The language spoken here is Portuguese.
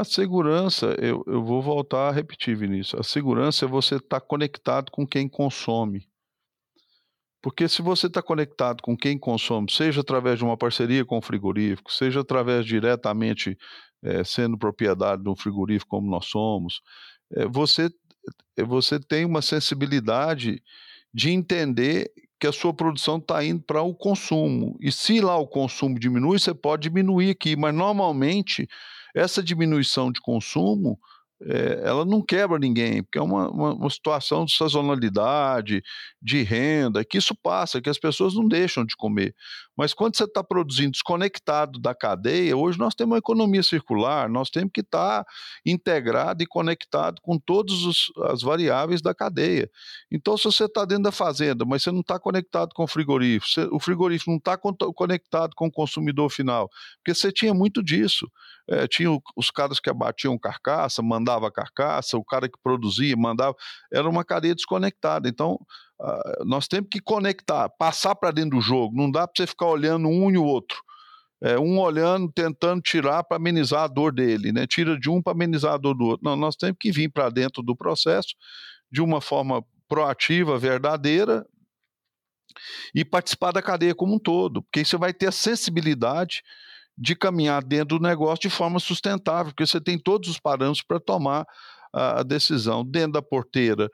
A segurança, eu, eu vou voltar a repetir, Vinícius. A segurança é você estar tá conectado com quem consome. Porque se você está conectado com quem consome, seja através de uma parceria com o frigorífico, seja através diretamente é, sendo propriedade de um frigorífico como nós somos, é, você, você tem uma sensibilidade de entender que a sua produção está indo para o consumo. E se lá o consumo diminui, você pode diminuir aqui, mas normalmente essa diminuição de consumo é, ela não quebra ninguém, porque é uma, uma, uma, situação de sazonalidade, de renda, que isso passa, que as pessoas não deixam de comer. Mas quando você está produzindo desconectado da cadeia, hoje nós temos uma economia circular, nós temos que estar tá integrado e conectado com todas as variáveis da cadeia. Então, se você está dentro da fazenda, mas você não está conectado com o frigorífico, você, o frigorífico não está conectado com o consumidor final, porque você tinha muito disso. É, tinha os caras que abatiam carcaça, mandava carcaça, o cara que produzia, mandava. Era uma cadeia desconectada. Então, uh, nós temos que conectar, passar para dentro do jogo. Não dá para você ficar olhando um e o outro. É, um olhando, tentando tirar para amenizar a dor dele, né? Tira de um para amenizar a dor do outro. Não, nós temos que vir para dentro do processo de uma forma proativa, verdadeira, e participar da cadeia como um todo, porque aí você vai ter a sensibilidade de caminhar dentro do negócio de forma sustentável, porque você tem todos os parâmetros para tomar a decisão dentro da porteira,